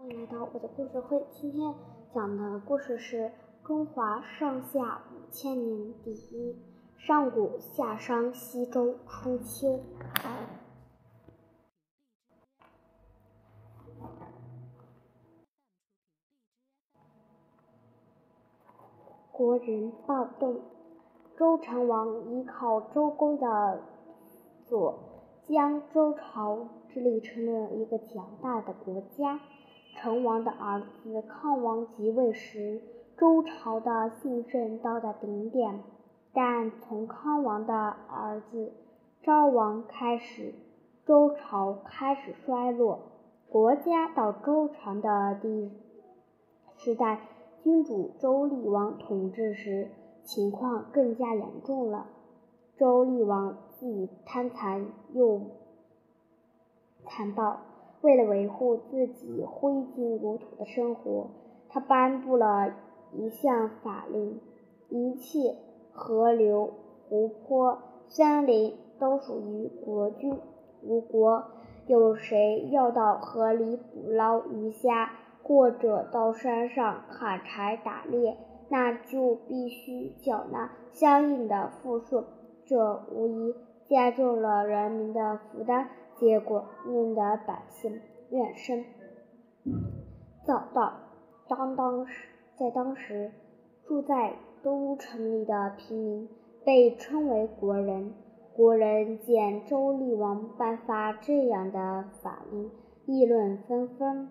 欢迎来到我的故事会。今天讲的故事是中华上下五千年第一。上古夏商西周初秋，国人暴动。周成王依靠周公的佐，将周朝治理成了一个强大的国家。成王的儿子康王即位时，周朝的兴盛到达顶点。但从康王的儿子昭王开始，周朝开始衰落。国家到周朝的第时代君主周厉王统治时，情况更加严重了。周厉王既贪财又残暴，为了维护自己挥金如土的生活，他颁布了一项法令：一切河流、湖泊、森林都属于国君。如果有谁要到河里捕捞鱼虾，或者到山上砍柴打猎，那就必须缴纳相应的赋税，这无疑加重了人民的负担，结果弄得百姓怨声载道。当当时，在当时，住在都城里的平民被称为国人。国人见周厉王颁发这样的法令，议论纷纷。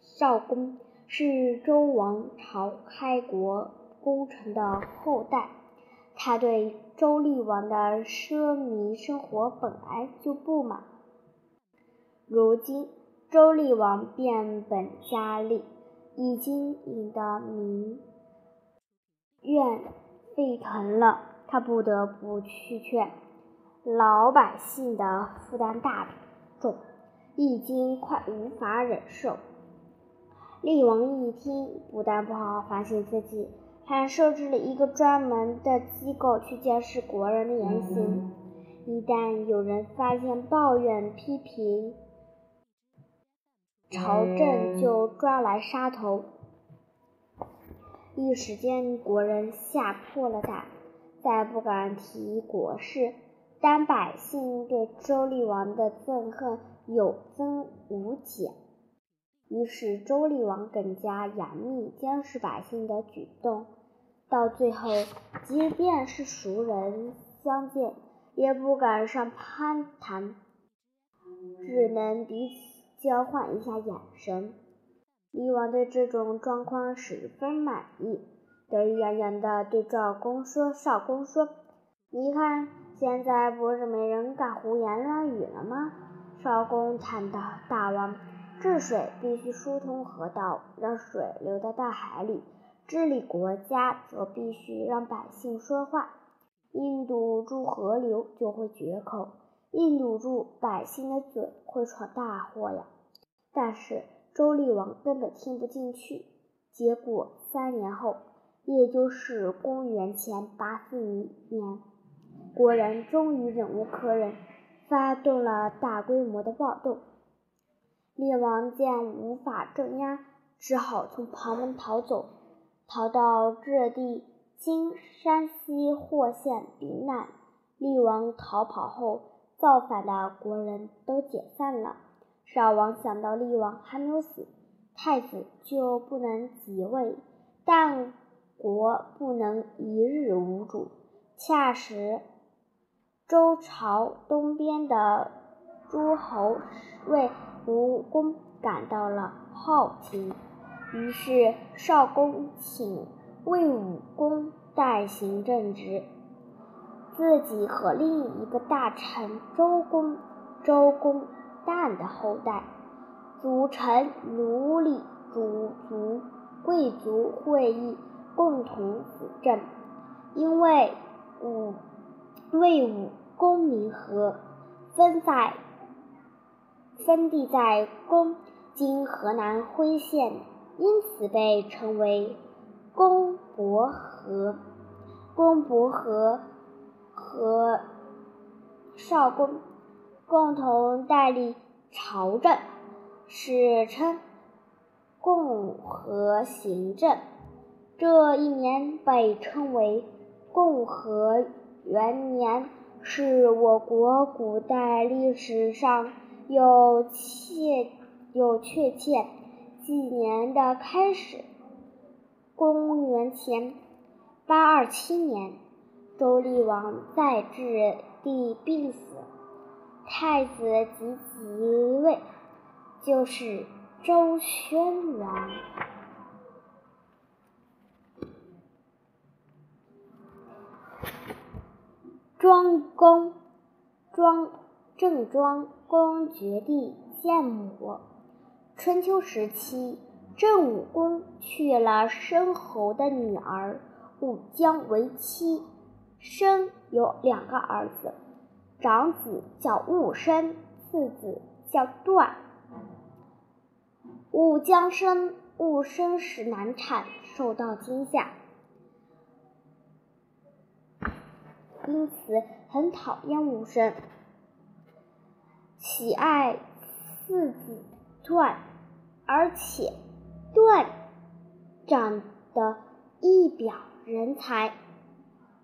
少公。是周王朝开国功臣的后代，他对周厉王的奢靡生活本来就不满。如今周厉王变本加厉，已经引得民怨沸腾了，他不得不去劝老百姓的负担大重，已经快无法忍受。厉王一听，不但不好好反省自己，还设置了一个专门的机构去监视国人的言行。一旦有人发现抱怨、批评，朝政就抓来杀头。一时间，国人吓破了胆，再不敢提国事。但百姓对周厉王的憎恨有增无减。于是，周厉王更加严密监视百姓的举动，到最后，即便是熟人相见，也不敢上攀谈，只能彼此交换一下眼神。厉王对这种状况十分满意，得意洋洋地对赵公说：“少公说，你看，现在不是没人敢胡言乱语了吗？”少公叹道：“大王。”治水必须疏通河道，让水流到大海里；治理国家则必须让百姓说话。硬堵住河流就会绝口，硬堵住百姓的嘴会闯大祸呀！但是周厉王根本听不进去。结果三年后，也就是公元前八四年，国人终于忍无可忍，发动了大规模的暴动。厉王见无法镇压，只好从旁门逃走，逃到这地（今山西霍县）避难。厉王逃跑后，造反的国人都解散了。少王想到厉王还没有死，太子就不能即位，但国不能一日无主。恰时，周朝东边的诸侯为吴公感到了好奇，于是少公请魏武公代行政职，自己和另一个大臣周公周公旦的后代组成奴隶主族贵族会议，共同辅政。因为武魏武公名和，分在。分地在公今河南辉县，因此被称为公伯和。公伯和和少公共同代理朝政，史称共和行政。这一年被称为共和元年，是我国古代历史上有切有确切纪年的开始。公元前八二七年，周厉王在置帝病死，太子即即位，就是周宣王。庄公，庄郑庄公爵地建母。春秋时期，郑武公娶了申侯的女儿武姜为妻，生有两个儿子，长子叫武申，次子叫段。武姜生武申时难产，受到惊吓。因此很讨厌武生，喜爱次子段，而且段长得一表人才，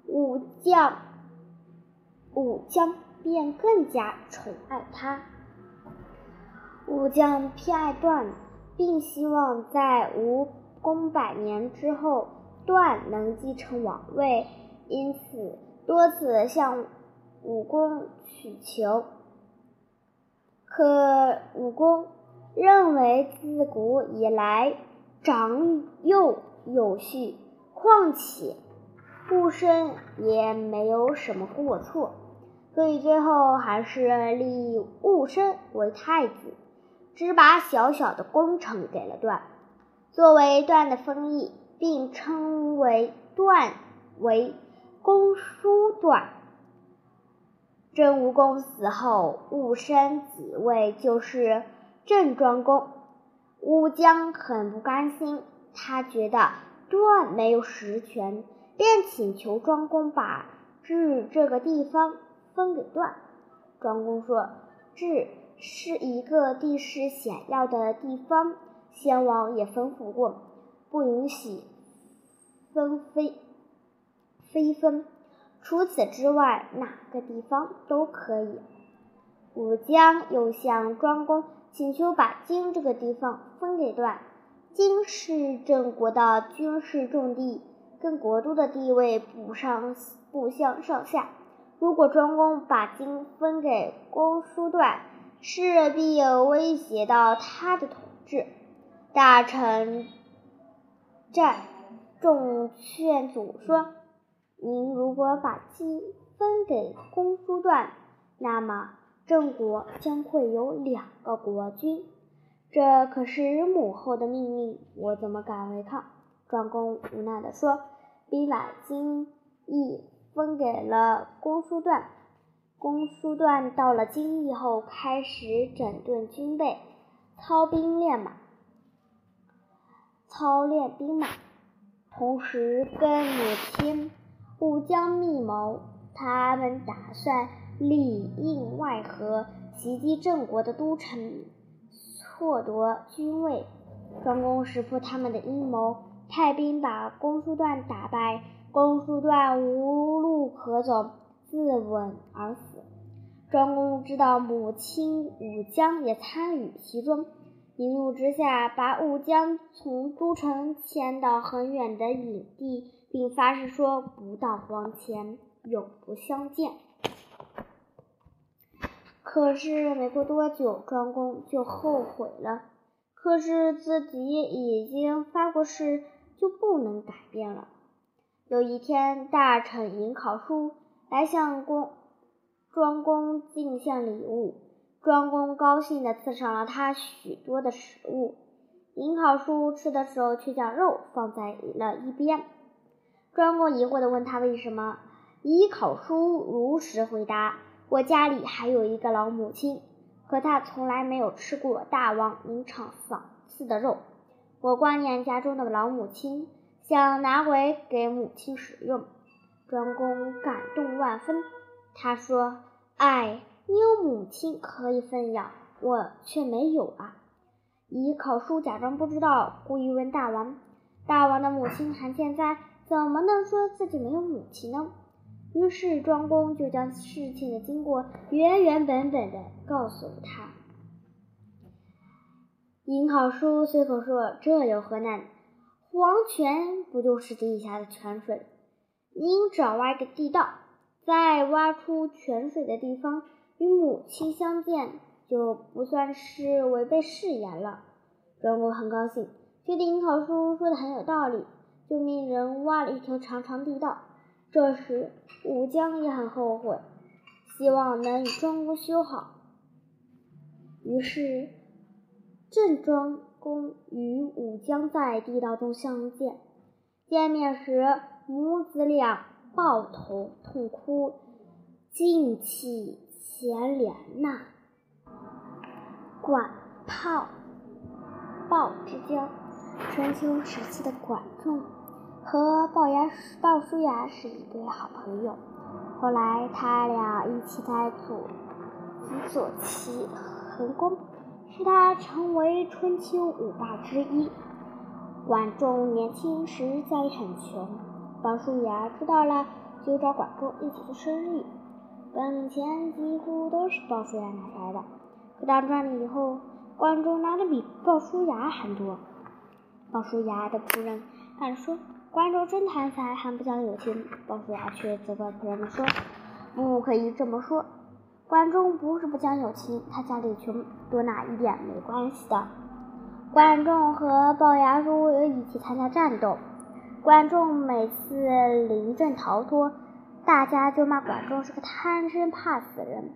武将武将便更加宠爱他。武将偏爱段，并希望在吴公百年之后，段能继承王位，因此。多次向武公请求，可武公认为自古以来长幼有序，况且武生也没有什么过错，所以最后还是立戊申为太子，只把小小的功臣给了段，作为段的封邑，并称为段为。公叔段，郑武公死后，武生即位，就是郑庄公。武姜很不甘心，他觉得段没有实权，便请求庄公把治这个地方分给段。庄公说：“治是一个地势险要的地方，先王也吩咐过，不允许分飞。”非分，除此之外，哪个地方都可以。武姜又向庄公请求把荆这个地方分给段。荆是郑国的军事重地，跟国都的地位不上不相上下。如果庄公把金分给公叔段，势必威胁到他的统治。大臣战众劝阻说。您如果把鸡分给公叔段，那么郑国将会有两个国君，这可是母后的命令，我怎么敢违抗？庄公无奈地说：“并把荆邑分给了公叔段。公叔段到了荆邑后，开始整顿军备，操兵练马，操练兵马，同时跟母亲。”武将密谋，他们打算里应外合，袭击郑国的都城，错夺军位。庄公识破他们的阴谋，派兵把公叔段打败。公叔段无路可走，自刎而死。庄公知道母亲武姜也参与其中，一怒之下，把武姜从都城迁到很远的隐地。并发誓说：“不到黄泉，永不相见。”可是没过多久，庄公就后悔了。可是自己已经发过誓，就不能改变了。有一天，大臣尹考叔来向公庄公进献礼物，庄公高兴地赐上了他许多的食物。尹考叔吃的时候，却将肉放在了一边。庄公疑惑地问他为什么？尹考叔如实回答：“我家里还有一个老母亲，可她从来没有吃过大王您赏赐的肉。我挂念家中的老母亲，想拿回给母亲使用。”庄公感动万分，他说：“哎，你有母亲可以奉养，我却没有啊。”乙考叔假装不知道，故意问大王：“大王的母亲还健在，怎么能说自己没有母亲呢？”于是庄公就将事情的经过原原本本的告诉了他。尹考叔随口说：“这有何难？黄泉不就是地下的泉水？您只要挖个地道，在挖出泉水的地方与母亲相见，就不算是违背誓言了。”庄公很高兴，觉得尹考叔说的很有道理，就命人挖了一条长长地道。这时，武姜也很后悔，希望能与庄公修好。于是，郑庄公与武姜在地道中相见。见面时，母子俩抱头痛哭，尽弃前怜呐。管炮，鲍之交，春秋时期的管仲。和鲍牙鲍叔牙是一对好朋友，后来他俩一起在左辅佐齐桓公，使他成为春秋五霸之一。管仲年轻时家里很穷，鲍叔牙知道了就找管仲一起做生意，本钱几乎都是鲍叔牙拿来的。可当赚了以后，管仲拿的比鲍叔牙还多。鲍叔牙的仆人敢说。管仲真贪财，还不讲友情。鲍叔牙却责怪仆人们说：“不可以这么说，关仲不是不讲友情，他家里穷，多拿一点没关系的。”关仲和龅牙叔一起参加战斗，关仲每次临阵逃脱，大家就骂管仲是个贪生怕死的人。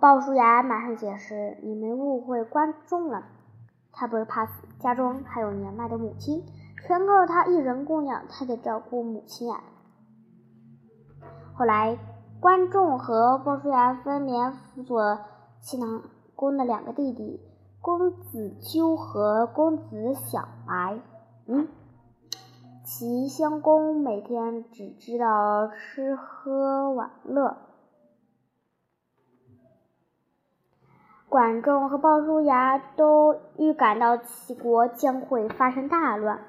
鲍叔牙马上解释：“你们误会关仲了，他不是怕死，家中还有年迈的母亲。”全靠他一人供养，他得照顾母亲啊。后来，关仲和鲍叔牙分别辅佐齐桓公的两个弟弟，公子纠和公子小白。嗯，齐襄公每天只知道吃喝玩乐，管仲和鲍叔牙都预感到齐国将会发生大乱。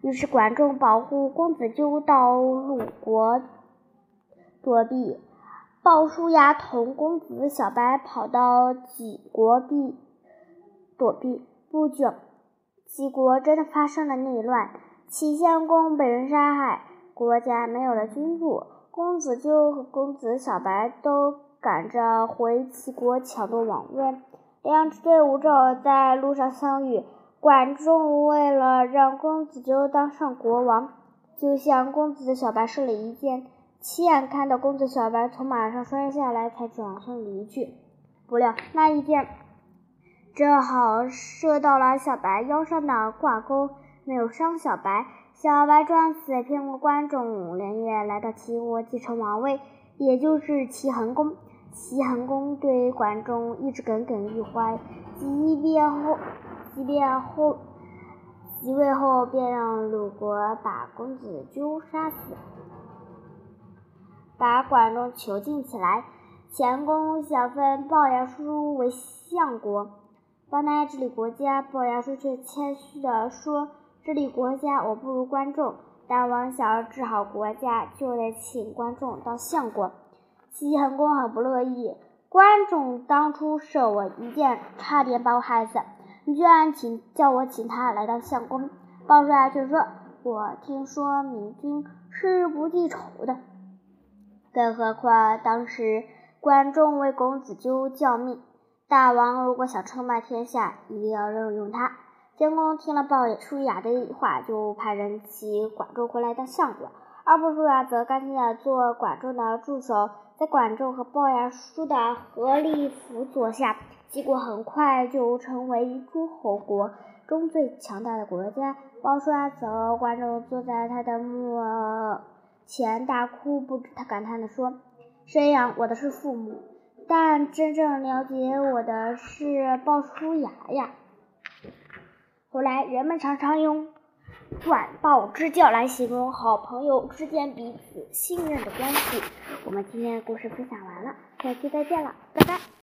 于是，管仲保护公子纠到鲁国躲避，鲍叔牙同公子小白跑到杞国避躲避。不久，齐国真的发生了内乱，齐襄公被人杀害，国家没有了君主。公子纠和公子小白都赶着回齐国抢夺王位，两支队伍正好在路上相遇。管仲为了让公子纠当上国王，就向公子小白射了一箭，亲眼看到公子小白从马上摔下来，才转身离去。不料那一箭正好射到了小白腰上的挂钩，没有伤小白。小白撞死，骗过关仲，连夜来到齐国继承王位，也就是齐桓公。齐桓公对管仲一直耿耿于怀，即便后。即便后即位后，便让鲁国把公子纠杀死，把管仲囚禁起来。前公想封龅牙叔为相国，帮他治理国家。龅牙叔却谦虚地说：“治理国家我不如关仲，大王想要治好国家，就得请关仲当相国。”齐桓公很不乐意，关仲当初射我一箭，差点把我害死。你居然请叫我请他来当相公？鲍叔牙却说：“我听说明君是不记仇的，更何况当时管仲为公子纠叫命，大王如果想称霸天下，一定要任用他。”监公听了鲍叔牙的话，就派人请管仲回来当相国，而鲍叔牙则甘心的做管仲的助手，在管仲和鲍牙叔的合力辅佐下。齐国很快就成为诸侯国中最强大的国家。鲍叔牙则管仲坐在他的墓前大哭，不止他感叹地说：“生养我的是父母，但真正了解我的是鲍叔牙呀。”后来人们常常用“管鲍之交”来形容好朋友之间彼此信任的关系。我们今天的故事分享完了，下期再见了，拜拜。